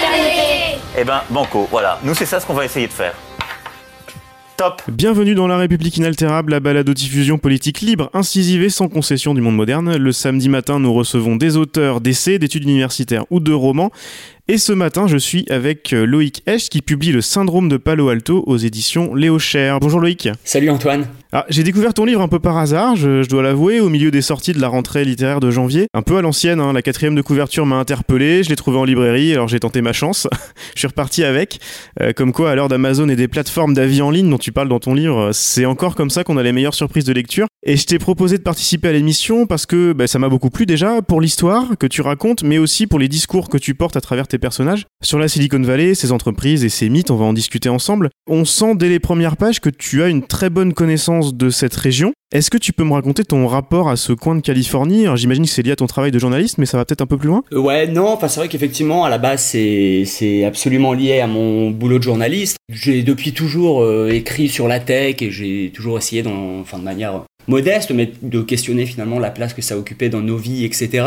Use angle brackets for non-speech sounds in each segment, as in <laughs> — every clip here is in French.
fraternité. Eh ben, banco, voilà. Nous, c'est ça ce qu'on va essayer de faire. Top Bienvenue dans La République inaltérable, la balado-diffusion politique libre, incisive et sans concession du monde moderne. Le samedi matin, nous recevons des auteurs d'essais, d'études universitaires ou de romans. Et ce matin, je suis avec euh, Loïc Esch qui publie Le syndrome de Palo Alto aux éditions Léo Cher. Bonjour Loïc. Salut Antoine. Ah, j'ai découvert ton livre un peu par hasard, je, dois l'avouer, au milieu des sorties de la rentrée littéraire de janvier. Un peu à l'ancienne, hein, la quatrième de couverture m'a interpellé, je l'ai trouvé en librairie, alors j'ai tenté ma chance. <laughs> je suis reparti avec. Euh, comme quoi, à l'heure d'Amazon et des plateformes d'avis en ligne dont tu parles dans ton livre, c'est encore comme ça qu'on a les meilleures surprises de lecture. Et je t'ai proposé de participer à l'émission parce que bah, ça m'a beaucoup plu déjà pour l'histoire que tu racontes, mais aussi pour les discours que tu portes à travers tes personnages. Sur la Silicon Valley, ses entreprises et ses mythes, on va en discuter ensemble. On sent dès les premières pages que tu as une très bonne connaissance de cette région. Est-ce que tu peux me raconter ton rapport à ce coin de Californie? J'imagine que c'est lié à ton travail de journaliste, mais ça va peut-être un peu plus loin Euh, Ouais, non, enfin c'est vrai qu'effectivement à la base c'est absolument lié à mon boulot de journaliste. J'ai depuis toujours euh, écrit sur la tech et j'ai toujours essayé, dans, enfin de manière modeste, mais de questionner finalement la place que ça occupait dans nos vies, etc.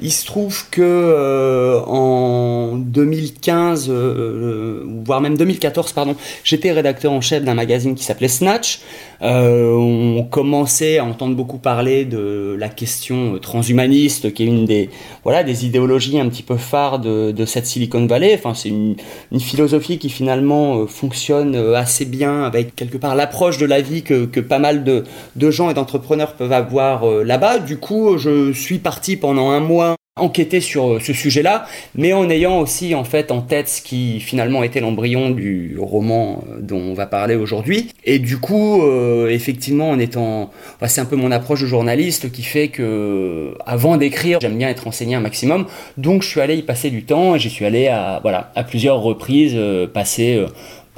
Il se trouve que euh, en 2015, euh, voire même 2014, pardon, j'étais rédacteur en chef d'un magazine qui s'appelait Snatch. Euh, on commençait à entendre beaucoup parler de la question transhumaniste, qui est une des voilà des idéologies un petit peu phares de, de cette Silicon Valley. Enfin, c'est une, une philosophie qui finalement euh, fonctionne euh, assez bien avec quelque part l'approche de la vie que, que pas mal de, de gens et d'entrepreneurs peuvent avoir euh, là-bas. Du coup, je suis parti pendant un mois enquêter sur euh, ce sujet-là, mais en ayant aussi en fait en tête ce qui finalement était l'embryon du roman euh, dont on va parler aujourd'hui. Et du coup, euh, effectivement, en étant, c'est un peu mon approche de journaliste qui fait que avant d'écrire, j'aime bien être renseigné un maximum. Donc, je suis allé y passer du temps et j'y suis allé à voilà à plusieurs reprises passer. euh,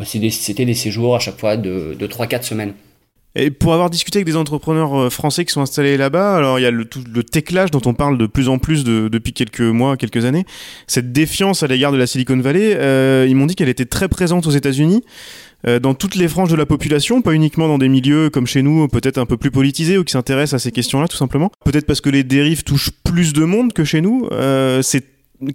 C'était des séjours à chaque fois de, de 3-4 semaines. Et pour avoir discuté avec des entrepreneurs euh, français qui sont installés là-bas, alors il y a le, tout le techlage dont on parle de plus en plus de- depuis quelques mois, quelques années. Cette défiance à l'égard de la Silicon Valley, euh, ils m'ont dit qu'elle était très présente aux États-Unis, euh, dans toutes les franges de la population, pas uniquement dans des milieux comme chez nous, peut-être un peu plus politisés ou qui s'intéressent à ces questions-là, tout simplement. Peut-être parce que les dérives touchent plus de monde que chez nous. Euh, c'est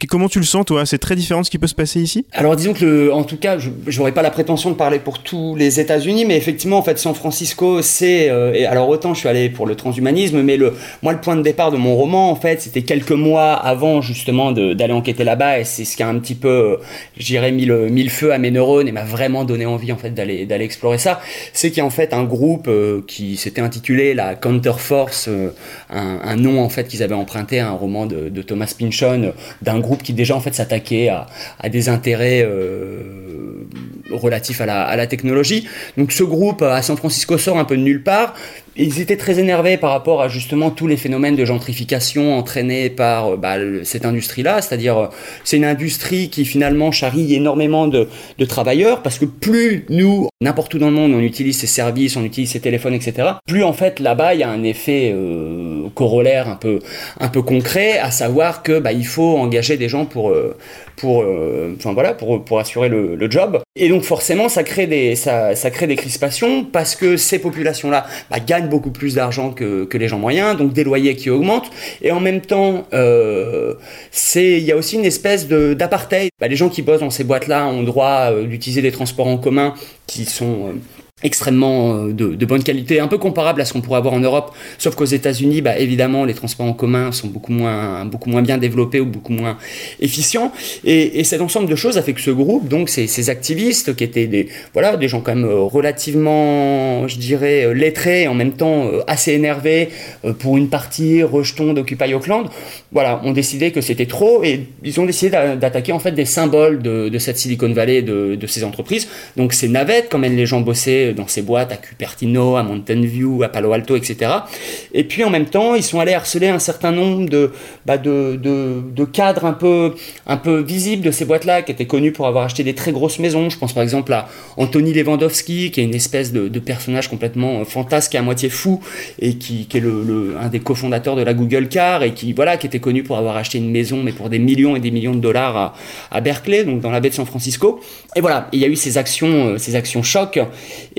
Comment tu le sens, toi? C'est très différent de ce qui peut se passer ici? Alors disons que, en tout cas, je j'aurais pas la prétention de parler pour tous les États-Unis, mais effectivement, en fait, San Francisco, c'est euh, alors autant je suis allé pour le transhumanisme, mais le moi le point de départ de mon roman, en fait, c'était quelques mois avant justement d'aller enquêter là-bas, et c'est ce qui a un petit peu, euh, j'irais, mis le, mis le feu à mes neurones et m'a vraiment donné envie en fait d'aller explorer ça. C'est qu'il y a en fait un groupe euh, qui s'était intitulé la Counterforce, un, nom en fait qu'ils avaient emprunté à un roman de, Thomas Pynchon, d'un groupe qui déjà en fait s'attaquait à, des intérêts euh, relatifs à la, à la technologie. Donc ce groupe à San Francisco sort un peu de nulle part. Ils étaient très énervés par rapport à justement tous les phénomènes de gentrification entraînés par euh, bah, cette industrie-là, c'est-à-dire euh, c'est une industrie qui finalement charrie énormément de, de travailleurs parce que plus nous, n'importe où dans le monde, on utilise ces services, on utilise ces téléphones, etc., plus en fait là-bas il y a un effet euh, corollaire un peu, un peu concret, à savoir que bah, il faut engager des gens pour, pour, euh, voilà, pour, pour assurer le, job. Et donc forcément ça crée des, ça, ça crée des crispations parce que ces populations-là bah, gagnent beaucoup plus d'argent que, que les gens moyens, donc des loyers qui augmentent. Et en même temps, euh, il y a aussi une espèce d'apartheid. Bah, les gens qui bossent dans ces boîtes-là ont droit euh, d'utiliser des transports en commun qui sont euh, extrêmement euh, de, bonne qualité, un peu comparable à ce qu'on pourrait avoir en Europe, sauf qu'aux États-Unis, bah, évidemment, les transports en commun sont beaucoup moins, beaucoup moins bien développés ou beaucoup moins efficients. Et, et cet ensemble de choses a fait que ce groupe, donc ces, ces activistes qui étaient des, voilà, des gens quand même euh, relativement, je dirais, euh, lettrés et en même temps assez énervés pour une partie rejetons d'Occupy Auckland, voilà, ont décidé que c'était trop et ils ont décidé d'a- d'attaquer en fait des symboles de, de cette Silicon Valley, de, de ces entreprises. Donc ces navettes, quand même les gens bossaient dans ces boîtes à Cupertino, à Mountain View, à Palo Alto, etc. Et puis en même temps, ils sont allés harceler un certain nombre de, bah, de, de, cadres un peu, un peu visibles de ces boîtes-là, qui étaient connus pour avoir acheté des très grosses maisons. Je pense par exemple à Anthony Lewandowski, qui est une espèce de, personnage complètement fantasque et à moitié fou, et qui, est le, un des cofondateurs de la Google Car, et qui, voilà, qui était connu pour avoir acheté une maison, mais pour des millions et des millions de dollars à, Berkeley, donc dans la baie de San Francisco. Et voilà, il y a eu ces actions, euh, ces actions choc,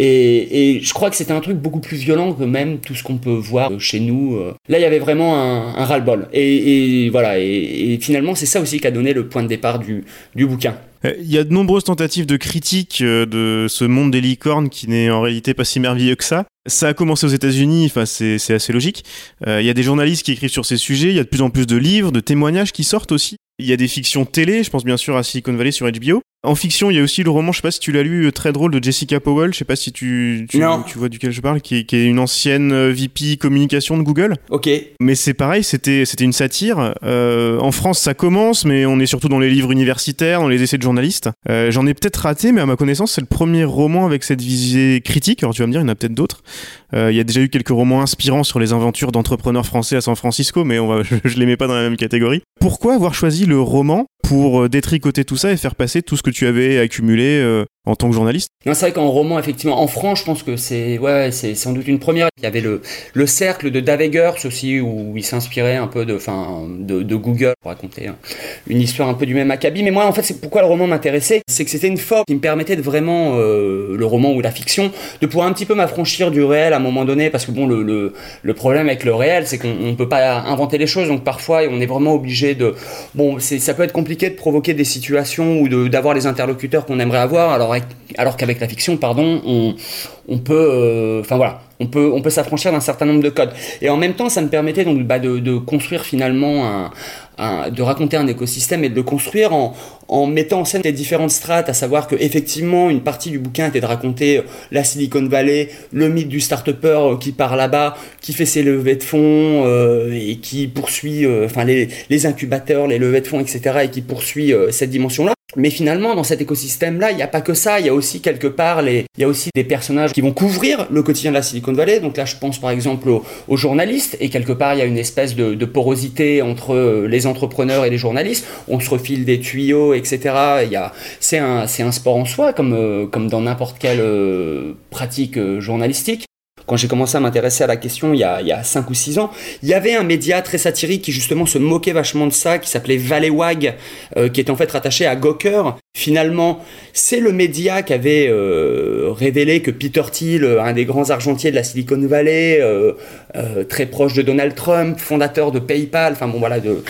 et je crois que c'était un truc beaucoup plus violent que même tout ce qu'on peut voir chez nous. Euh. Là, il y avait vraiment un, un ras-le-bol. Et, voilà, et, finalement, c'est ça aussi qui a donné le point de départ du, bouquin. Euh, il y a de nombreuses tentatives de critique euh, de ce monde des licornes qui n'est en réalité pas si merveilleux que ça. Ça a commencé aux États-Unis, enfin c'est assez logique. Il y a des journalistes qui écrivent sur ces sujets, il y a de plus en plus de livres, de témoignages qui sortent aussi. Il y a des fictions télé, je pense bien sûr à Silicon Valley sur HBO. En fiction, il y a aussi le roman, je sais pas si tu l'as lu, très drôle de Jessica Powell, je sais pas si tu, tu, tu vois duquel je parle, qui est, qui est, une ancienne VP communication de Google. Ok. Mais c'est pareil, c'était c'était une satire. Euh, en France, ça commence, mais on est surtout dans les livres universitaires, dans les essais de journalistes. Euh, J'en ai peut-être raté, mais à ma connaissance, c'est le premier roman avec cette visée critique. Alors tu vas me dire, il y en a peut-être d'autres. Euh, il y a déjà eu quelques romans inspirants sur les aventures d'entrepreneurs français à San Francisco, mais on va, <laughs> je, je les mets pas dans la même catégorie. Pourquoi avoir choisi le roman pour détricoter tout ça et faire passer tout ce que tu avais accumulé euh, en tant que journaliste Non, c'est vrai qu'en roman, effectivement, en France, je pense que c'est ouais, c'est sans doute une première. Il y avait le, le cercle de Davegers aussi, où il s'inspirait un peu de, fin, de, Google pour raconter une histoire un peu du même acabit. Mais moi, en fait, c'est pourquoi le roman m'intéressait, c'est que c'était une forme qui me permettait de vraiment, euh, le roman ou la fiction, de pouvoir un petit peu m'affranchir du réel à un moment donné, parce que bon, le, le, le problème avec le réel, c'est qu'on ne peut pas inventer les choses, donc parfois, on est vraiment obligé de... Bon, ça peut être compliqué de provoquer des situations ou d'avoir les interlocuteurs qu'on aimerait avoir, alors alors qu'avec la fiction, pardon, on, peut, enfin euh, voilà, on peut, on peut s'affranchir d'un certain nombre de codes. Et en même temps, ça me permettait donc bah, de, construire finalement un, de raconter un écosystème et de le construire en, mettant en scène les différentes strates, à savoir que effectivement une partie du bouquin était de raconter euh, la Silicon Valley, le mythe du start-upper euh, qui part là-bas, qui fait ses levées de fonds et qui poursuit, enfin les, les, incubateurs, les levées de fonds, etc. et qui poursuit cette dimension-là. Mais finalement, dans cet écosystème-là, il n'y a pas que ça. Il y a aussi quelque part, les... il y a aussi des personnages qui vont couvrir le quotidien de la Silicon Valley. Donc là, je pense par exemple aux, aux journalistes. Et quelque part, il y a une espèce de, de, porosité entre les entrepreneurs et les journalistes. On se refile des tuyaux, etc. Il y a, c'est un, c'est un sport en soi, comme, comme dans n'importe quelle euh, pratique journalistique quand j'ai commencé à m'intéresser à la question il y, a, il y a 5 ou 6 ans, il y avait un média très satirique qui justement se moquait vachement de ça, qui s'appelait Valleywag, euh, qui était en fait rattaché à Gawker. Finalement, c'est le média qui avait euh, révélé que Peter Thiel, un des grands argentiers de la Silicon Valley, euh, euh très proche de Donald Trump, fondateur de PayPal, enfin bon voilà, de,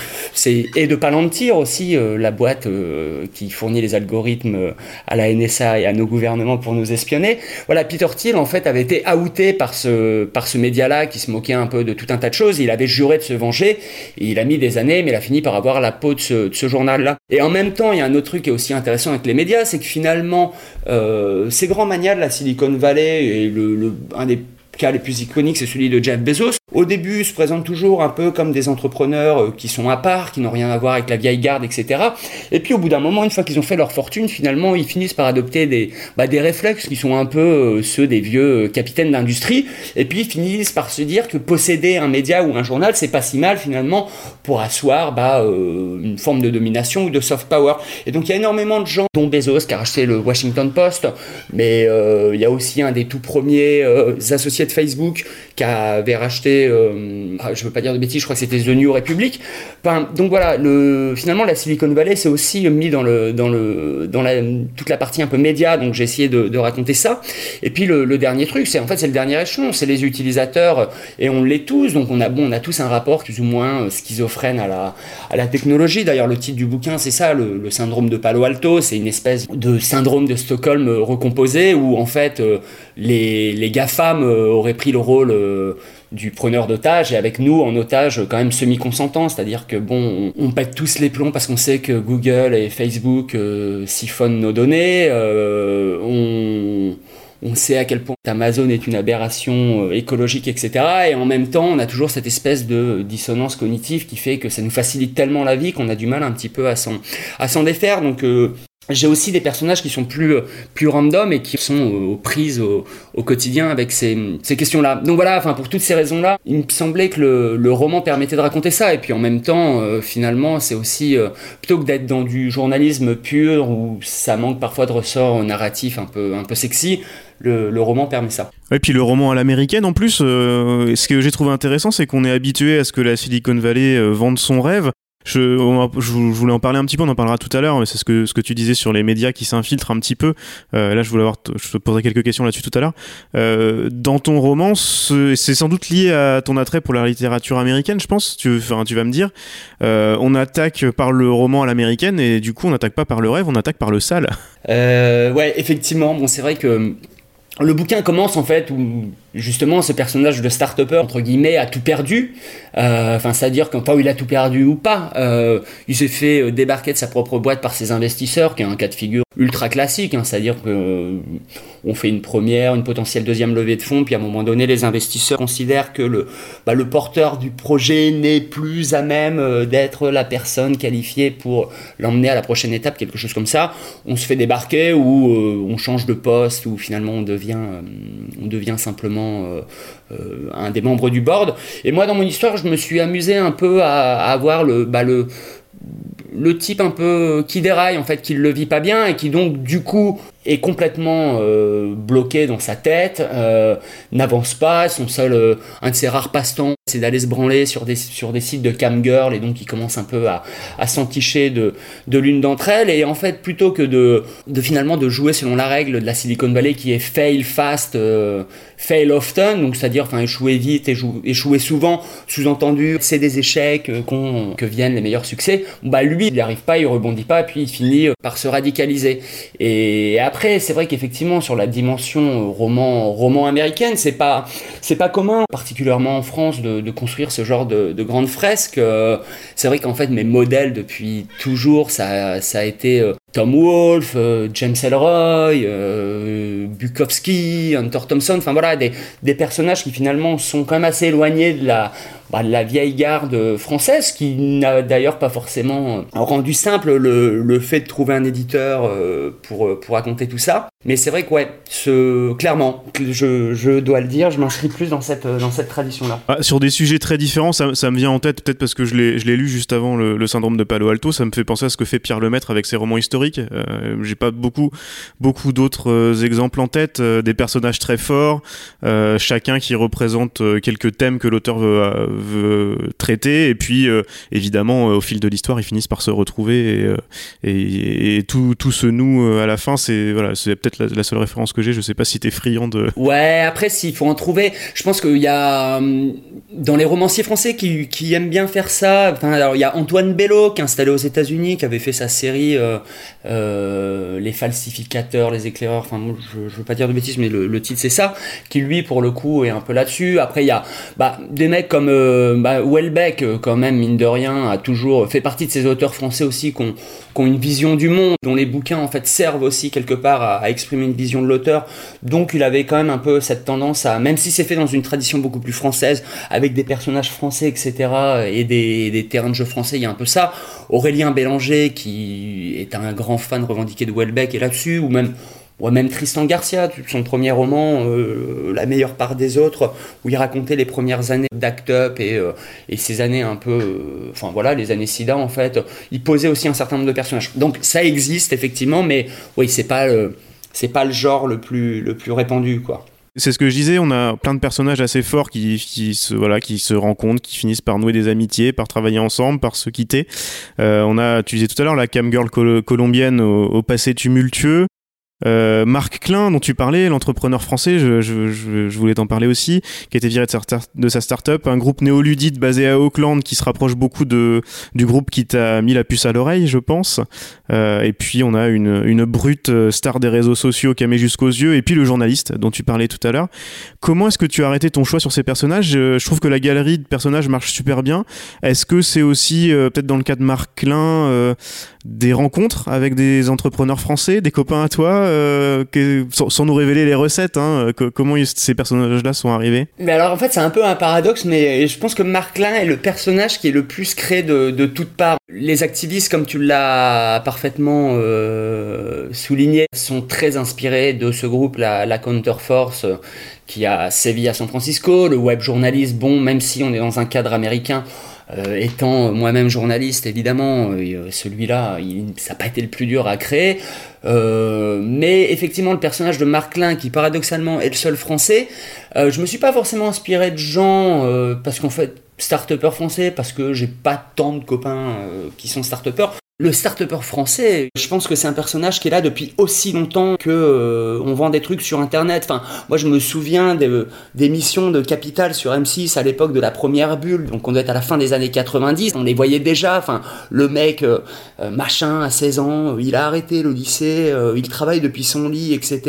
et de Palantir aussi, euh, la boîte euh, qui fournit les algorithmes à la NSA et à nos gouvernements pour nous espionner. Voilà, Peter Thiel en fait avait été outé par ce, par ce média-là qui se moquait un peu de tout un tas de choses. Il avait juré de se venger. Il a mis des années, mais il a fini par avoir la peau de ce journal-là. Et en même temps, il y a un autre truc qui est aussi intéressant avec les médias, c'est que finalement, euh, ces grands manias de la Silicon Valley et le, le, un des cas les plus iconiques, c'est celui de Jeff Bezos. Au début, se présentent toujours un peu comme des entrepreneurs euh, qui sont à part, qui n'ont rien à voir avec la vieille garde, etc. Et puis au bout d'un moment, une fois qu'ils ont fait leur fortune, finalement, ils finissent par adopter des, bah, des réflexes qui sont un peu euh, ceux des vieux euh, capitaines d'industrie. Et puis ils finissent par se dire que posséder un média ou un journal, c'est pas si mal finalement pour asseoir bah, une forme de domination ou de soft power. Et donc il y a énormément de gens, dont Bezos qui a racheté le Washington Post, mais il y a aussi un des tout premiers euh, associés Facebook qui avait racheté, euh, je veux pas dire de bêtises, je crois que c'était The New Republic. Donc voilà, le, finalement la Silicon Valley c'est aussi mis dans, toute la partie un peu média, donc j'ai essayé de, raconter ça. Et puis le, dernier truc, c'est en fait c'est le dernier échelon, c'est les utilisateurs, et on l'est tous, donc on a, bon, on a tous un rapport plus ou moins schizophrène à la, technologie. D'ailleurs le titre du bouquin c'est ça, le, syndrome de Palo Alto, c'est une espèce de syndrome de Stockholm recomposé où en fait les, les GAFAM auraient pris le rôle du preneur d'otage et avec nous en otage quand même semi-consentant, c'est-à-dire que bon, on, pète tous les plombs parce qu'on sait que Google et Facebook euh, siphonnent nos données, euh, on, on sait à quel point Amazon est une aberration euh, écologique, etc. Et en même temps, on a toujours cette espèce de dissonance cognitive qui fait que ça nous facilite tellement la vie qu'on a du mal un petit peu à s'en, défaire. Donc, euh, j'ai aussi des personnages qui sont plus, plus random et qui sont aux prises au, quotidien avec ces, ces questions-là. Donc voilà, enfin pour toutes ces raisons-là, il me semblait que le, le, roman permettait de raconter ça. Et puis en même temps, euh, finalement, c'est aussi euh, plutôt que d'être dans du journalisme pur où ça manque parfois de ressort narratif un peu, un peu sexy. Le, le, roman permet ça. Et puis le roman à l'américaine, en plus, euh, ce que j'ai trouvé intéressant, c'est qu'on est habitué à ce que la Silicon Valley euh, vende son rêve. Je, voulais en parler un petit peu, on en parlera tout à l'heure, mais c'est ce que, tu disais sur les médias qui s'infiltrent un petit peu. Euh, là, je voulais avoir, je te poserai quelques questions là-dessus tout à l'heure. Euh, dans ton roman, c'est sans doute lié à ton attrait pour la littérature américaine, je pense. Tu, vas me dire. Euh, on attaque par le roman à l'américaine et du coup, on n'attaque pas par le rêve, on attaque par le sale. Ouais, effectivement. Bon, c'est vrai que le bouquin commence en fait où justement ce personnage de start-upper entre guillemets a tout perdu. Euh, enfin c'est à dire qu'en pas où il a tout perdu ou pas euh, il s'est fait débarquer de sa propre boîte par ses investisseurs qui est un cas de figure ultra classique hein, c'est à dire que euh, on fait une première une potentielle deuxième levée de fonds puis à un moment donné les investisseurs considèrent que le bah, porteur du projet n'est plus à même euh, d'être la personne qualifiée pour l'emmener à la prochaine étape quelque chose comme ça. On se fait débarquer ou euh, on change de poste ou finalement on devient simplement euh, euh, un des membres du board. Et moi, dans mon histoire, je me suis amusé un peu à, avoir le, bah, le, type un peu qui déraille, en fait, qui le vit pas bien et qui donc, du coup, est complètement euh, bloqué dans sa tête, n'avance pas, son seul, un de ses rares passe-temps, c'est d'aller se branler sur des, sites de cam girl et donc il commence un peu à, à s'enticher de, l'une d'entre elles et en fait plutôt que de, de finalement de jouer selon la règle de la Silicon Valley qui est fail fast, fail often, donc c'est-à-dire enfin échouer vite, échouer, échouer souvent, sous-entendu c'est des échecs euh, que viennent les meilleurs succès, bah lui il n'y arrive pas, il rebondit pas, puis il finit par se radicaliser et après, c'est vrai qu'effectivement, sur la dimension roman, roman américaine, c'est pas, c'est pas commun, particulièrement en France, de, de construire ce genre de, de grandes fresques. C'est vrai qu'en fait, mes modèles depuis toujours, ça, ça a été Tom Wolfe, euh, James Ellroy, euh, Bukowski, Hunter Thompson, enfin voilà, des, des, personnages qui finalement sont quand même assez éloignés de la, bah, la vieille garde française, qui n'a d'ailleurs pas forcément rendu simple le, fait de trouver un éditeur euh, pour, pour raconter tout ça. Mais c'est vrai que ouais, clairement, je, je dois le dire, je m'inscris plus dans cette, dans cette tradition-là. Ah, sur des sujets très différents, ça, me vient en tête, peut-être parce que je l'ai lu juste avant le, syndrome de Palo Alto, ça me fait penser à ce que fait Pierre Lemaître avec ses romans historiques euh, J'ai pas beaucoup, beaucoup d'autres euh, exemples en tête. Euh, des personnages très forts, chacun qui représente quelques thèmes que l'auteur veut, veut, traiter, et puis évidemment au fil de l'histoire, ils finissent par se retrouver et, et tout, tout se noue à la fin. C'est voilà, c'est peut-être la, la, seule référence que j'ai. Je sais pas si t'es friand de. Ouais, après s'il faut en trouver, je pense qu'il y a dans les romanciers français qui, aiment bien faire ça. Alors il y a Antoine Bello qui est installé aux États-Unis, qui avait fait sa série euh, euh, les falsificateurs, les éclaireurs, enfin je, je veux pas dire de bêtises mais le, titre c'est ça, qui lui pour le coup est un peu là-dessus. Après il y a bah, des mecs comme euh, bah, Welbeck quand même mine de rien a toujours fait partie de ces auteurs français aussi qui ont, une vision du monde, dont les bouquins en fait servent aussi quelque part à, exprimer une vision de l'auteur. Donc il avait quand même un peu cette tendance à, même si c'est fait dans une tradition beaucoup plus française, des personnages français etc et des, des terrains de jeu français, il y a un peu ça. Aurélien Bélanger qui est un grand fan revendiqué de Welbeck est là-dessus, ou même ou même Tristan Garcia, son premier roman, euh, La meilleure part des autres, où il racontait les premières années d'Act Up et, euh, et ces années un peu, euh, enfin voilà, les années SIDA en fait. Il posait aussi un certain nombre de personnages. Donc ça existe effectivement, mais oui, c'est pas c'est pas le genre le plus, le plus répandu quoi. C'est ce que je disais, on a plein de personnages assez forts qui, se, voilà, qui se rencontrent, qui finissent par nouer des amitiés, par travailler ensemble, par se quitter. Euh, on a, tu disais tout à l'heure, la cam girl col colombienne au passé tumultueux. Euh, Marc Klein, dont tu parlais, l'entrepreneur français, je, je, je, voulais t'en parler aussi, qui a été viré de sa, de sa start-up, un groupe néoludite basé à Auckland qui se rapproche beaucoup de, du groupe qui t'a mis la puce à l'oreille, je pense. Euh, et puis on a une, une brute star des réseaux sociaux qui a mis jusqu'aux yeux, et puis le journaliste dont tu parlais tout à l'heure. Comment est-ce que tu as arrêté ton choix sur ces personnages? Je, je, trouve que la galerie de personnages marche super bien. Est-ce que c'est aussi, euh, peut-être dans le cas de Marc Klein, euh, des rencontres avec des entrepreneurs français, des copains à toi euh, sans, nous révéler les recettes, hein, que- comment ces personnages-là sont arrivés? Mais alors en fait c'est un peu un paradoxe, mais je pense que Marklin est le personnage qui est le plus créé de, toutes parts. Les activistes, comme tu l'as parfaitement euh, souligné, sont très inspirés de ce groupe, la, la Counterforce, euh, qui a sévi à San Francisco. Le web journaliste, bon, même si on est dans un cadre américain, euh, étant moi-même journaliste, évidemment, euh, celui-là, il- ça n'a pas été le plus dur à créer. Euh, mais effectivement, le personnage de Marklin, qui paradoxalement est le seul français, euh, je me suis pas forcément inspiré de gens, euh, parce qu'en fait, start français, parce que j'ai pas tant de copains euh, qui sont start Le start français, je pense que c'est un personnage qui est là depuis aussi longtemps que euh, on vend des trucs sur internet. Enfin, moi je me souviens des, des missions de Capital sur M6 à l'époque de la première bulle, donc on doit être à la fin des années 90, on les voyait déjà. Enfin, le mec euh, euh, machin à 16 ans, il a arrêté le lycée, euh, il travaille depuis son lit, etc.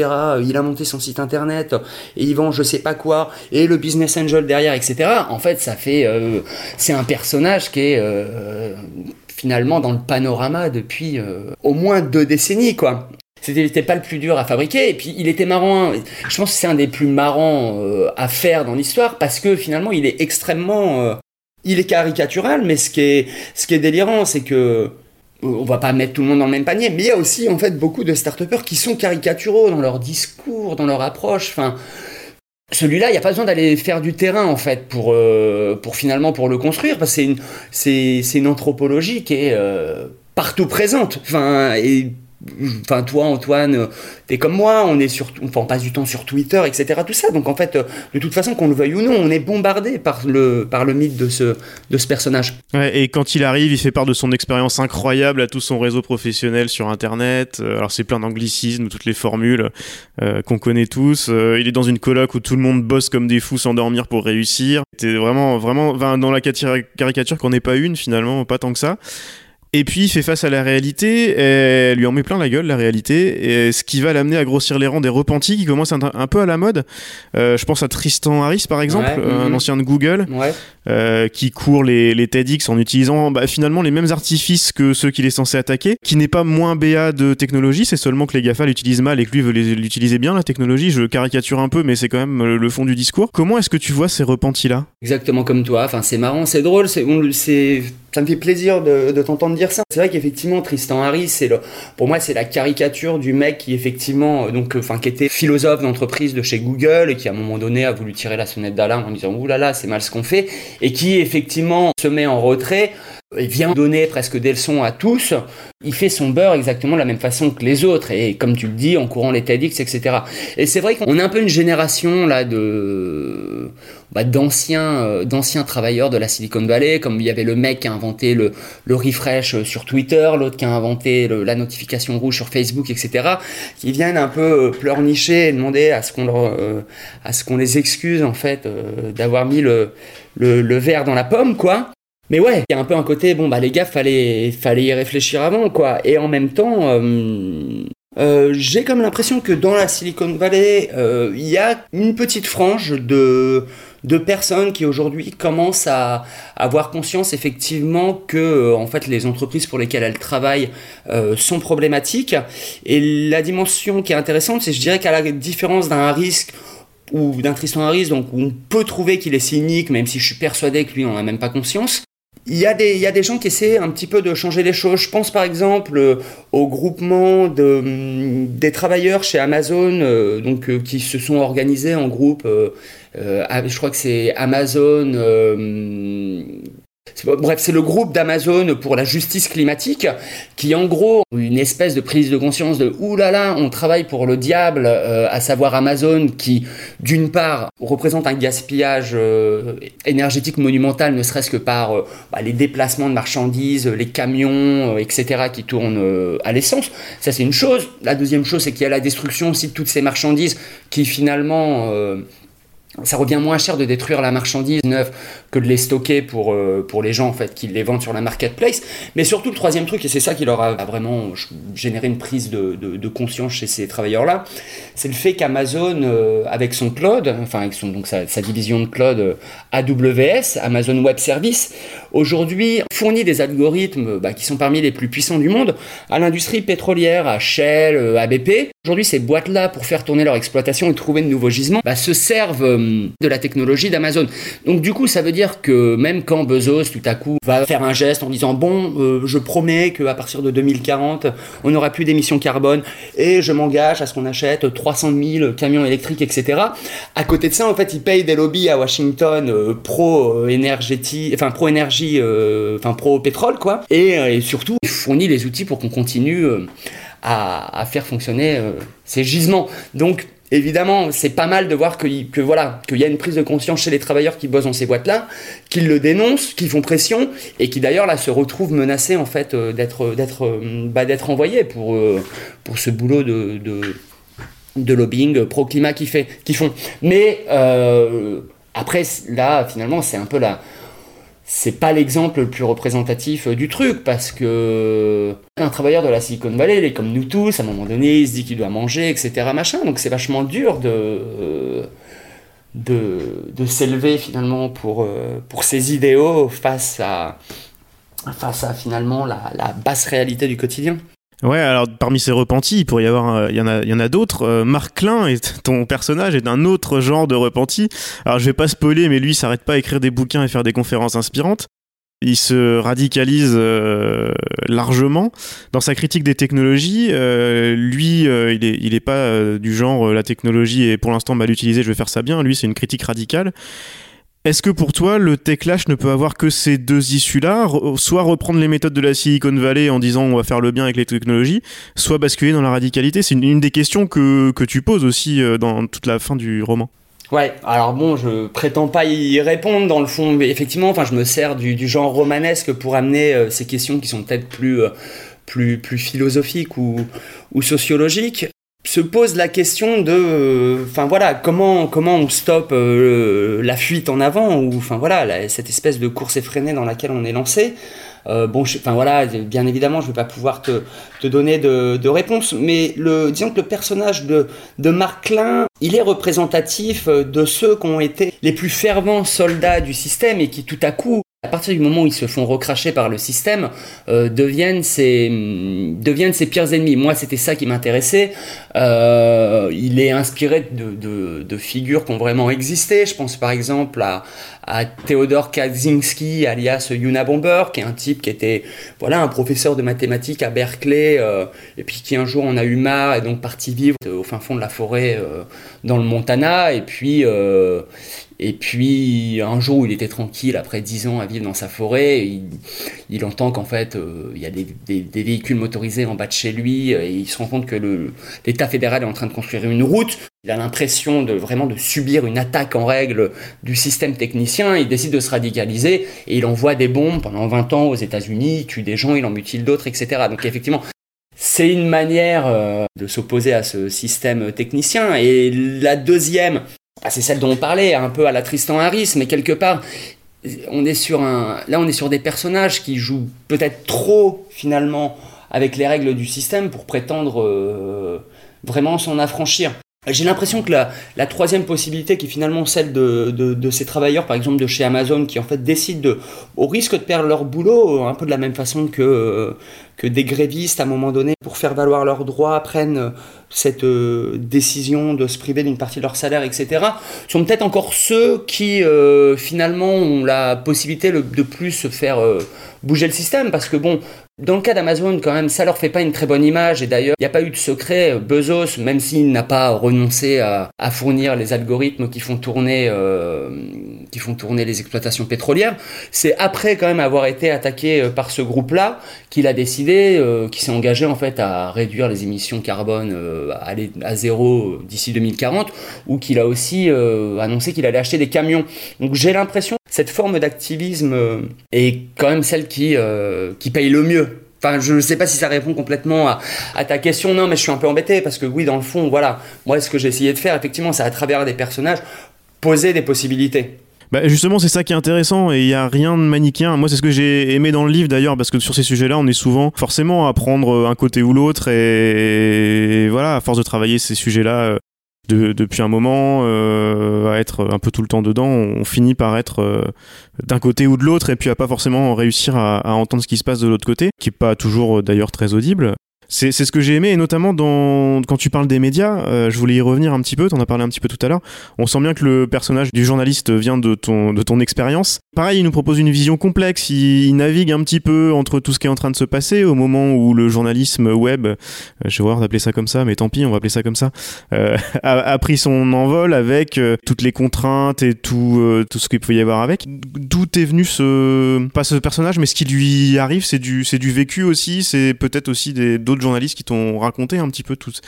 Il a monté son site internet et il vend je sais pas quoi et le business angel derrière, etc. En fait, ça fait, euh, c'est un personnage qui est euh, finalement dans le panorama depuis euh, au moins deux décennies, quoi. C'était pas le plus dur à fabriquer et puis il était marrant. Je pense que c'est un des plus marrants euh, à faire dans l'histoire parce que finalement il est extrêmement, euh, il est caricatural, mais ce qui est, ce qui est délirant, c'est que on va pas mettre tout le monde dans le même panier, mais il y a aussi en fait beaucoup de start qui sont caricaturaux dans leur discours, dans leur approche. Enfin, celui-là, il n'y a pas besoin d'aller faire du terrain en fait pour, euh, pour finalement pour le construire, parce que c'est une, c'est, une anthropologie qui est euh, partout présente. Enfin, Enfin, toi, Antoine, euh, t'es comme moi, on est sur, enfin, on passe du temps sur Twitter, etc. Tout ça. Donc, en fait, euh, de toute façon, qu'on le veuille ou non, on est bombardé par le, par le mythe de ce, de ce personnage. Ouais, et quand il arrive, il fait part de son expérience incroyable à tout son réseau professionnel sur Internet. Euh, alors c'est plein d'anglicismes, toutes les formules qu'on connaît tous. Il est dans une coloc où tout le monde bosse comme des fous sans dormir pour réussir. C'était vraiment, vraiment dans la caricature qu'on n'est pas une finalement, pas tant que ça. Et puis il fait face à la réalité, et elle lui en met plein la gueule la réalité, et ce qui va l'amener à grossir les rangs des repentis qui commencent un, un peu à la mode. Euh, je pense à Tristan Harris par exemple, Ouais, un mhm. ancien de Google, Ouais. Euh, qui court les, TEDx en utilisant bah, finalement les mêmes artifices que ceux qu'il est censé attaquer, qui n'est pas moins BA de technologie, c'est seulement que les GAFA l'utilisent mal et que lui veut l'utiliser bien la technologie. Je caricature un peu, mais c'est quand même le, fond du discours. Comment est-ce que tu vois ces repentis-là? Exactement comme toi. Enfin, c'est marrant, c'est drôle, c'est, ça me fait plaisir de, t'entendre dire ça. C'est vrai qu'effectivement, Tristan Harris, pour moi, c'est la caricature du mec qui effectivement, euh, donc, enfin, qui était philosophe d'entreprise de chez Google et qui à un moment donné a voulu tirer la sonnette d'alarme en disant ouh là là, c'est mal ce qu'on fait et qui effectivement se met en retrait et vient donner presque des leçons à tous. Il fait son beurre exactement de la même façon que les autres et comme tu le dis, en courant les TEDx, etc. Et c'est vrai qu'on est un peu une génération là de bah, d'anciens euh, d'anciens travailleurs de la Silicon Valley, comme il y avait le mec qui a inventé le, le refresh euh, sur Twitter, l'autre qui a inventé le- la notification rouge sur Facebook, etc. Qui viennent un peu euh, pleurnicher et demander à ce qu'on les excuse en fait d'avoir mis le, le le verre dans la pomme, quoi. Mais ouais, il y a un peu un côté, bon bah les gars, fallait, fallait y réfléchir avant, quoi. Et en même temps, euh, euh, j'ai comme l'impression que dans la Silicon Valley, euh, il y a une petite frange de, de personnes qui aujourd'hui commencent à avoir conscience effectivement que en fait les entreprises pour lesquelles elles travaillent sont problématiques. Et la dimension qui est intéressante, c'est je dirais qu'à la différence d'un risque ou d'un Tristan Harris, donc on peut trouver qu'il est cynique, même si je suis persuadé que lui on n'a même pas conscience. Il y, a des, il y a des gens qui essaient un petit peu de changer les choses. Je pense par exemple euh, au groupement de, hum, des travailleurs chez Amazon euh, donc, euh, qui se sont organisés en groupe. je crois que c'est Amazon. Bref, c'est le groupe d'Amazon pour la justice climatique qui, en gros, une espèce de prise de conscience de ouh là là, on travaille pour le diable, euh, à savoir Amazon, qui, d'une part, représente un gaspillage euh, énergétique monumental, ne serait-ce que par euh, bah, les déplacements de marchandises, les camions, etc., qui tournent à l'essence. Ça, c'est une chose. La deuxième chose, c'est qu'il y a la destruction aussi de toutes ces marchandises qui, finalement, ça revient moins cher de détruire la marchandise neuve que de les stocker pour, euh, pour les gens en fait qui les vendent sur la marketplace. Mais surtout le troisième truc, et c'est ça qui leur a vraiment généré une prise de, conscience chez ces travailleurs-là, c'est le fait qu'Amazon, euh, avec son cloud, enfin avec donc sa, division de cloud euh, AWS, Amazon Web Service, aujourd'hui fournit des algorithmes bah, qui sont parmi les plus puissants du monde à l'industrie pétrolière, à Shell, à BP, Aujourd'hui, ces boîtes-là, pour faire tourner leur exploitation et trouver de nouveaux gisements, bah, se servent euh, de la technologie d'Amazon. Donc du coup, ça veut dire que même quand Bezos, tout à coup, va faire un geste en disant bon, euh, je promets qu'à partir de 2040, on n'aura plus d'émissions carbone et je m'engage à ce qu'on achète 300 000 camions électriques, etc. À côté de ça, en fait, il paye des lobbies à Washington euh, pro énergie, enfin pro énergie, enfin pro pétrole, quoi. Et, surtout, il fournit les outils pour qu'on continue à, faire fonctionner euh, ces gisements. Donc évidemment, c'est pas mal de voir que, que voilà, qu'il y a une prise de conscience chez les travailleurs qui bossent dans ces boîtes-là, qu'ils le dénoncent, qu'ils font pression, et qui d'ailleurs là se retrouvent menacés en fait euh, d'être d'être euh, bah, d'être envoyés pour pour ce boulot de, de, lobbying pro climat qu'ils font. Mais après là, finalement, c'est un peu la c'est pas l'exemple le plus représentatif euh, du truc parce que un travailleur de la Silicon Valley, il est comme nous tous, à un moment donné, il se dit qu'il doit manger, etc. Donc c'est vachement dur de, euh, de, s'élever finalement pour, euh, pour ses idéaux face à, face à finalement la basse réalité du quotidien. Ouais, alors parmi ces repentis, il pourrait y avoir, euh, il y en a, il y en a d'autres. Euh, Marc Klein, ton personnage, est d'un autre genre de repenti. Alors je vais pas spoiler, mais lui, il s'arrête pas à écrire des bouquins et faire des conférences inspirantes. Il se radicalise euh, largement dans sa critique des technologies. lui, il est, il est pas du genre la technologie est pour l'instant mal utilisée, je vais faire ça bien. Lui, c'est une critique radicale. Est-ce que pour toi, le techlash ne peut avoir que ces deux issues-là? Soit reprendre les méthodes de la Silicon Valley en disant on va faire le bien avec les technologies, soit basculer dans la radicalité. C'est une, des questions que, tu poses aussi euh, dans toute la fin du roman. Ouais, alors bon, je prétends pas y répondre dans le fond, mais effectivement, enfin, je me sers du, genre romanesque pour amener euh, ces questions qui sont peut-être plus, euh, plus, plus ou sociologiques se pose la question de euh, enfin voilà comment comment on stoppe euh, la fuite en avant ou enfin voilà cette espèce de course effrénée dans laquelle on est lancé. Euh, bon enfin voilà bien évidemment je vais pas pouvoir te, te donner de, de réponse mais le disons que le personnage de de Marc Klein il est représentatif de ceux qui ont été les plus fervents soldats du système et qui tout à coup à partir du moment où ils se font recracher par le système, euh, deviennent, ses, pires ennemis. Moi, c'était ça qui m'intéressait. Euh, il est inspiré de, de, de, figures qui ont vraiment existé. Je pense par exemple à, à Theodor Kaczynski, alias Yuna Bomber, qui est un type qui était voilà, un professeur de mathématiques à Berkeley, euh, et puis qui un jour en a eu marre et donc parti vivre au fin fond de la forêt euh, dans le Montana. Et puis, euh, et puis, un jour où il était tranquille, après dix ans à vivre dans sa forêt, il, entend qu'en fait, euh, il y a des, véhicules motorisés en bas de chez lui, et il se rend compte que l'État fédéral est en train de construire une route. Il a l'impression de vraiment de subir une attaque en règle du système technicien. Il décide de se radicaliser et il envoie des bombes pendant 20 ans aux États-Unis, il tue des gens, il en mutile d'autres, etc. Donc effectivement, c'est une manière euh, de s'opposer à ce système technicien. Et la deuxième, ah, c'est celle dont on parlait, un peu à la Tristan Harris, mais quelque part, on est sur un, là on est sur des personnages qui jouent peut-être trop finalement avec les règles du système pour prétendre euh, vraiment s'en affranchir. J'ai l'impression que la, troisième possibilité, qui est finalement celle de, ces travailleurs, par exemple de chez Amazon, qui en fait décident, de, au risque de perdre leur boulot, un peu de la même façon que, que des grévistes, à un moment donné, pour faire valoir leurs droits, prennent cette euh, décision de se priver d'une partie de leur salaire, etc., sont peut-être encore ceux qui, euh, finalement, ont la possibilité de plus faire euh, bouger le système, parce que bon, dans le cas d'Amazon, quand même, ça leur fait pas une très bonne image. Et d'ailleurs, il n'y a pas eu de secret. Bezos, même s'il n'a pas renoncé à, fournir les algorithmes qui font tourner, qui font tourner les exploitations pétrolières, c'est après quand même avoir été attaqué par ce groupe-là qu'il a décidé, euh, qu'il s'est engagé en fait à réduire les émissions carbone, aller à zéro d'ici 2040, ou qu'il a aussi euh, annoncé qu'il allait acheter des camions. Donc j'ai l'impression cette forme d'activisme euh, est quand même celle qui, euh, qui paye le mieux. Enfin, je ne sais pas si ça répond complètement à, à, ta question, non, mais je suis un peu embêté parce que oui, dans le fond, voilà, moi, ce que j'ai essayé de faire, effectivement, c'est à travers des personnages poser des possibilités. Bah justement, c'est ça qui est intéressant et il n'y a rien de manichéen. Moi, c'est ce que j'ai aimé dans le livre d'ailleurs, parce que sur ces sujets-là, on est souvent forcément à prendre un côté ou l'autre et, voilà, à force de travailler ces sujets-là de, depuis un moment, euh, à être un peu tout le temps dedans, on finit par être euh, d'un côté ou de l'autre et puis à pas forcément réussir à, à, entendre ce qui se passe de l'autre côté, qui est pas toujours euh, d'ailleurs très audible. C'est ce que j'ai aimé, et notamment dans, quand tu parles des médias, euh, je voulais y revenir un petit peu, tu en as parlé un petit peu tout à l'heure. On sent bien que le personnage du journaliste vient de ton, de ton expérience. Pareil, il nous propose une vision complexe, il, navigue un petit peu entre tout ce qui est en train de se passer au moment où le journalisme web, euh, je vais voir d'appeler ça comme ça, mais tant pis, on va appeler ça comme ça, euh, <laughs> a, pris son envol avec toutes les contraintes et tout, tout ce qu'il peut y avoir avec. D'où est venu ce, pas ce personnage, mais ce qui lui arrive, c'est du, du vécu aussi, c'est peut-être aussi d'autres journalistes qui t'ont raconté un petit peu toutes,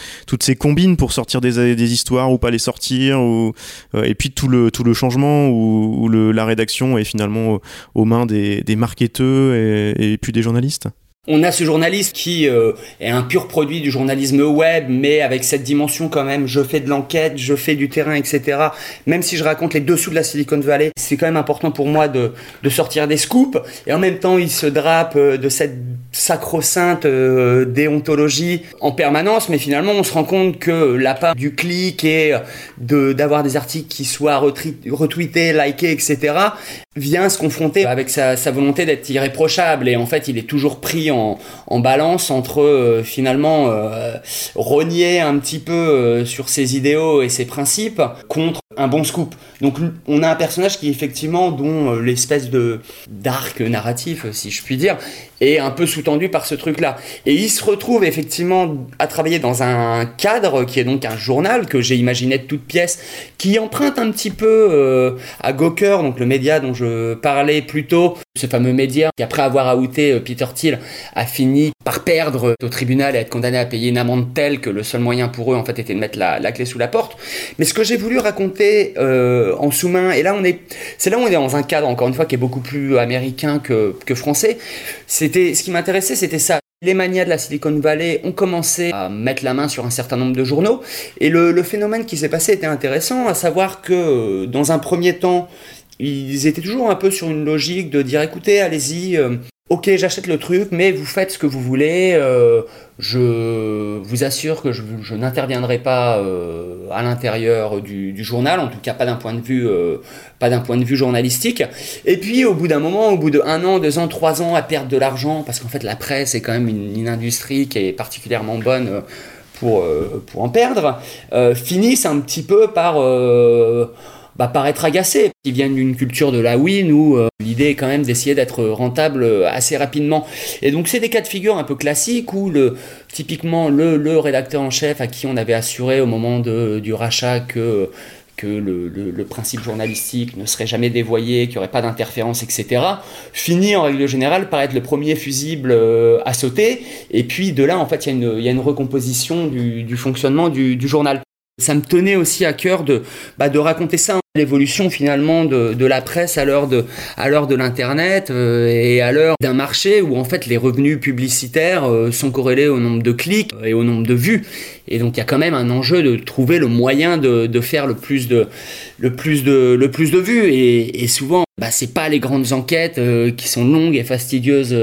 ces combines pour sortir des, histoires ou pas les sortir, ou, euh, et puis tout le, tout le changement où, le, la rédaction est finalement aux, mains des, des marketeurs et, et puis des journalistes on a ce journaliste qui euh, est un pur produit du journalisme web, mais avec cette dimension quand même, je fais de l'enquête, je fais du terrain, etc. Même si je raconte les dessous de la Silicon Valley, c'est quand même important pour moi de, de, sortir des scoops. Et en même temps, il se drape euh, de cette sacro-sainte euh, déontologie en permanence, mais finalement, on se rend compte que la part du clic et d'avoir des articles qui soient retweetés, likés, etc., vient se confronter avec sa, sa volonté d'être irréprochable. Et en fait, il est toujours pris en, en balance entre euh, finalement euh, rogner un petit peu euh, sur ses idéaux et ses principes contre un bon scoop. Donc on a un personnage qui effectivement dont l'espèce de d'arc narratif, si je puis dire, est un peu sous-tendu par ce truc-là. Et il se retrouve effectivement à travailler dans un cadre qui est donc un journal que j'ai imaginé de toute pièce, qui emprunte un petit peu à Gawker, donc le média dont je parlais plus tôt, ce fameux média qui après avoir outé Peter Thiel a fini par perdre au tribunal et être condamné à payer une amende telle que le seul moyen pour eux en fait était de mettre la, clé sous la porte. Mais ce que j'ai voulu raconter euh, en sous-main, et là on est, c'est là où on est dans un cadre encore une fois qui est beaucoup plus américain que, français. C'était ce qui m'intéressait, c'était ça. Les manias de la Silicon Valley ont commencé à mettre la main sur un certain nombre de journaux et le, phénomène qui s'est passé était intéressant, à savoir que dans un premier temps, ils étaient toujours un peu sur une logique de dire écoutez, allez-y, euh, ok, j'achète le truc, mais vous faites ce que vous voulez. Euh, je vous assure que je, n'interviendrai pas euh, à l'intérieur du, journal, en tout cas pas d'un point de vue, pas d'un point de vue journalistique. Et puis au bout d'un moment, au bout de un an, deux ans, trois ans, à perdre de l'argent, parce qu'en fait la presse est quand même une, une industrie qui est particulièrement bonne. Pour, pour en perdre, finissent un petit peu par bah, paraître agacé. Ils viennent d'une culture de la win où euh, l'idée est quand même d'essayer d'être rentable euh, assez rapidement. Et donc c'est des cas de figure un peu classiques où le, typiquement le, le rédacteur en chef à qui on avait assuré au moment de, du rachat que que le, le, principe journalistique ne serait jamais dévoyé, qu'il n'y aurait pas d'interférence, etc., finit en règle générale par être le premier fusible euh, à sauter. Et puis de là, en fait, il y, y, a une recomposition du, du fonctionnement du, du, journal. Ça me tenait aussi à cœur de, bah, de raconter ça l'évolution finalement de, de, la presse à l'heure de à l'heure de l'internet euh, et à l'heure d'un marché où en fait les revenus publicitaires euh, sont corrélés au nombre de clics et au nombre de vues. Et donc il y a quand même un enjeu de trouver le moyen de, de faire le plus de le plus de le plus de vues. Et, et souvent bah, c'est pas les grandes enquêtes euh, qui sont longues et fastidieuses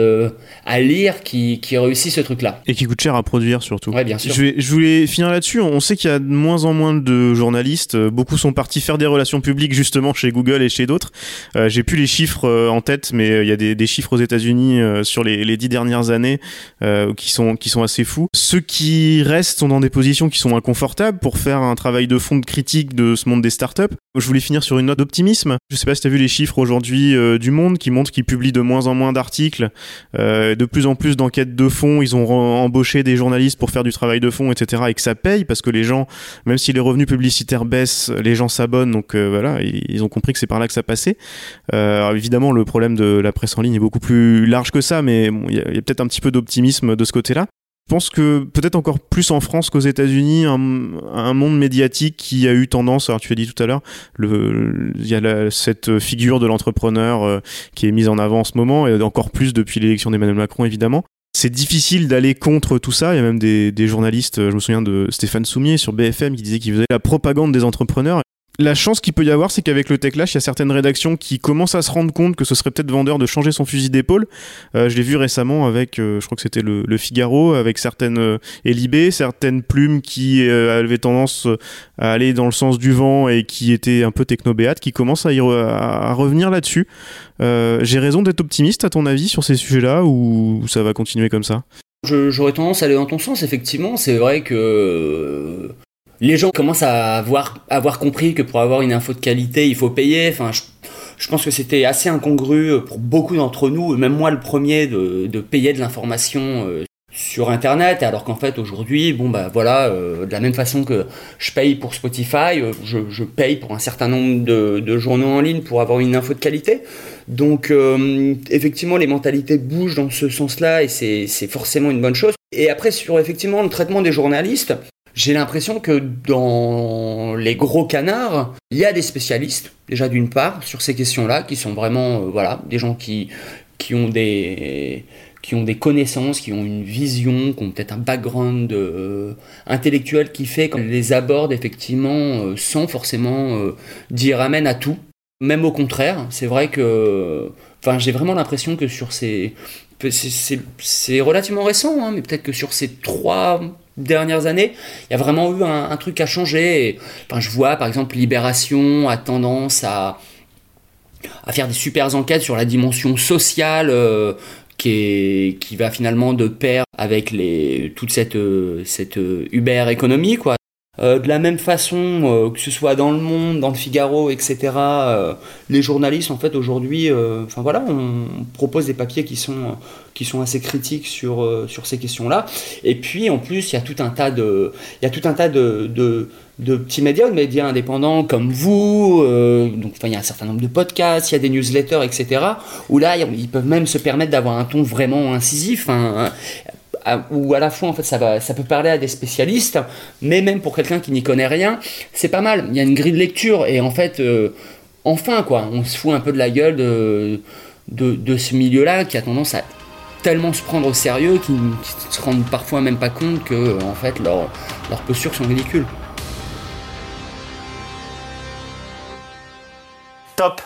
à lire qui, qui réussissent ce truc là et qui coûtent cher à produire surtout. Ouais bien sûr. Je, vais, je voulais finir là-dessus. On sait qu'il y a de moins en moins de journalistes. Beaucoup sont partis faire des relations public justement chez Google et chez d'autres. Euh, j'ai plus les chiffres euh, en tête, mais euh, il y a des, chiffres aux États-Unis sur les, dix dernières années qui sont qui sont assez fous. Ceux qui restent sont dans des positions qui sont inconfortables pour faire un travail de fond de critique de ce monde des startups. Je voulais finir sur une note d'optimisme. Je sais pas si tu as vu les chiffres aujourd'hui du Monde qui montrent qu'ils publient de moins en moins d'articles, de plus en plus d'enquêtes de fond. Ils ont embauché des journalistes pour faire du travail de fond, etc. Et que ça paye parce que les gens, même si les revenus publicitaires baissent, les gens s'abonnent. Donc ils ont compris que c'est par là que ça passait. Euh, évidemment, le problème de la presse en ligne est beaucoup plus large que ça, mais il y a, peut-être un petit peu d'optimisme de ce côté-là. Je pense que peut-être encore plus en France qu'aux États-Unis, un, monde médiatique qui a eu tendance, alors tu as dit tout à l'heure, il y a cette figure de l'entrepreneur euh, qui est mise en avant en ce moment, et encore plus depuis l'élection d'Emmanuel Macron évidemment. C'est difficile d'aller contre tout ça. Il y a même des, des, journalistes, je me souviens de Stéphane Soumier sur BFM qui disait qu'il faisait la propagande des entrepreneurs la chance qu'il peut y avoir, c'est qu'avec le Techlash, il y a certaines rédactions qui commencent à se rendre compte que ce serait peut-être vendeur de changer son fusil d'épaule. Euh, je l'ai vu récemment avec, euh, je crois que c'était le, Figaro, avec certaines euh, certaines plumes qui euh, avaient tendance à aller dans le sens du vent et qui étaient un peu technobéates, qui commencent à, à revenir là-dessus. J'ai raison d'être optimiste à ton avis sur ces sujets-là ou ça va continuer comme ça? J'aurais tendance à aller dans ton sens, effectivement. C'est vrai que les gens commencent à avoir, avoir compris que pour avoir une info de qualité, il faut payer. Enfin, je, pense que c'était assez incongru pour beaucoup d'entre nous, même moi le premier, de, payer de l'information euh, sur internet. Alors qu'en fait aujourd'hui bon bah voilà euh, de la même façon que je paye pour Spotify euh, je, paye pour un certain nombre de, journaux en ligne pour avoir une info de qualité. Donc effectivement les mentalités bougent dans ce sens là et c'est forcément une bonne chose. Et après sur effectivement le traitement des journalistes j'ai l'impression que dans les gros canards, il y a des spécialistes, déjà d'une part, sur ces questions-là, qui sont vraiment euh, voilà, des gens qui, qui, ont des, qui ont des connaissances, qui ont une vision, qui ont peut-être un background euh, intellectuel qui fait qu'on les aborde effectivement euh, sans forcément dire amen à tout. Même au contraire, c'est vrai que enfin, j'ai vraiment l'impression que sur ces... C'est relativement récent, hein, mais peut-être que sur ces trois dernières années, il y a vraiment eu un, truc à changer. je vois par exemple Libération a tendance à, faire des super enquêtes sur la dimension sociale euh, qui va finalement de pair avec les, toute cette, euh, cette euh, Uber économie. Quoi. Euh, de la même façon, euh, que ce soit dans le Monde, dans le Figaro, etc., euh, les journalistes, en fait, aujourd'hui, enfin voilà, on propose des papiers qui sont, qui sont assez critiques sur, sur ces questions-là. Et puis, en plus, il y a tout un tas de, y a tout un tas de, de, de petits médias, de médias indépendants comme vous, donc il y a un certain nombre de podcasts, il y a des newsletters, etc., où là, ils peuvent même se permettre d'avoir un ton vraiment incisif. Hein, où à la fois en fait ça peut parler à des spécialistes mais même pour quelqu'un qui n'y connaît rien c'est pas mal. Il y a une grille de lecture et en fait euh, enfin quoi on se fout un peu de la gueule de, ce milieu là qui a tendance à tellement se prendre au sérieux qu'ils ne se rendent parfois même pas compte que en fait leurs leur postures sont ridicules. Top